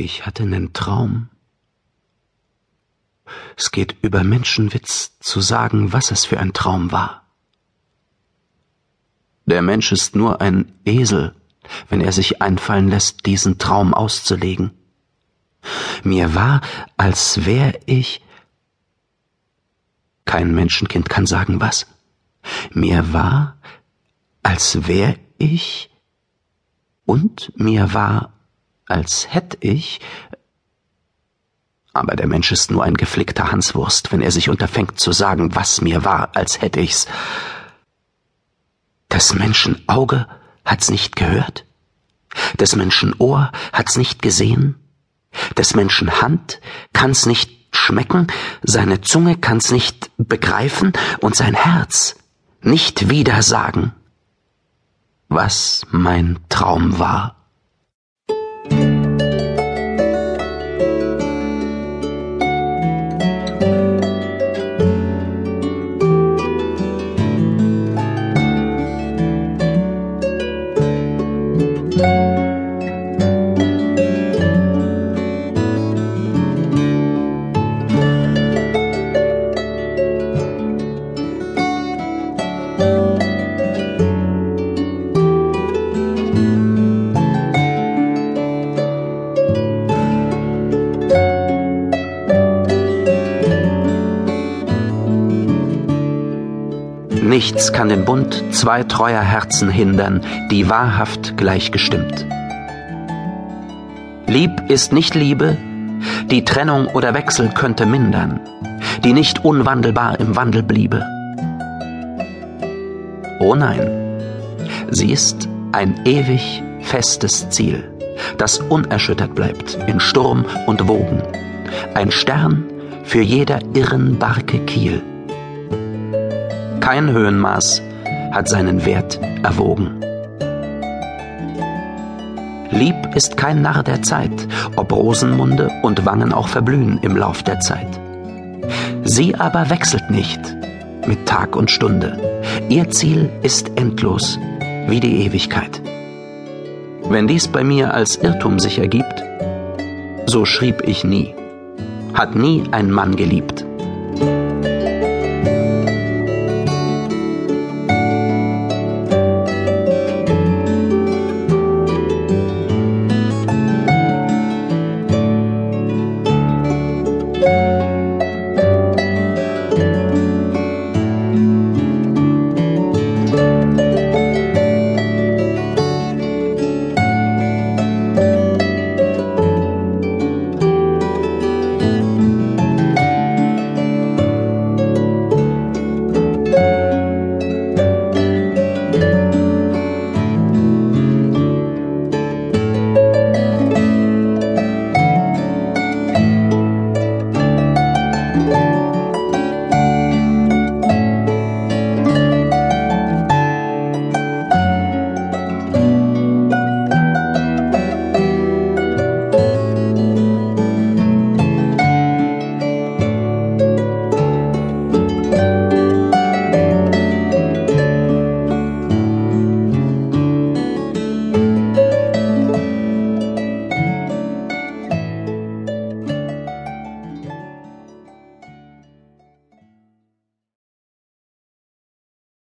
Ich hatte nen Traum. Es geht über Menschenwitz zu sagen, was es für ein Traum war. Der Mensch ist nur ein Esel, wenn er sich einfallen lässt, diesen Traum auszulegen. Mir war, als wär ich. Kein Menschenkind kann sagen was. Mir war, als wär ich. Und mir war, als hätt ich. Aber der Mensch ist nur ein geflickter Hanswurst, wenn er sich unterfängt zu sagen, was mir war, als hätt ich's. Des Menschen Auge hat's nicht gehört, des Menschen Ohr hat's nicht gesehen, des Menschen Hand kann's nicht schmecken, seine Zunge kann's nicht begreifen und sein Herz nicht wieder sagen, was mein Traum war. Nichts kann den Bund zwei treuer Herzen hindern, die wahrhaft gleichgestimmt. Lieb ist nicht Liebe, die Trennung oder Wechsel könnte mindern, die nicht unwandelbar im Wandel bliebe. Oh nein, sie ist ein ewig festes Ziel, das unerschüttert bleibt in Sturm und Wogen, ein Stern für jeder irren Barke Kiel kein Höhenmaß hat seinen Wert erwogen. Lieb ist kein Narr der Zeit, ob Rosenmunde und Wangen auch verblühen im Lauf der Zeit. Sie aber wechselt nicht mit Tag und Stunde. Ihr Ziel ist endlos wie die Ewigkeit. Wenn dies bei mir als Irrtum sich ergibt, so schrieb ich nie, hat nie ein Mann geliebt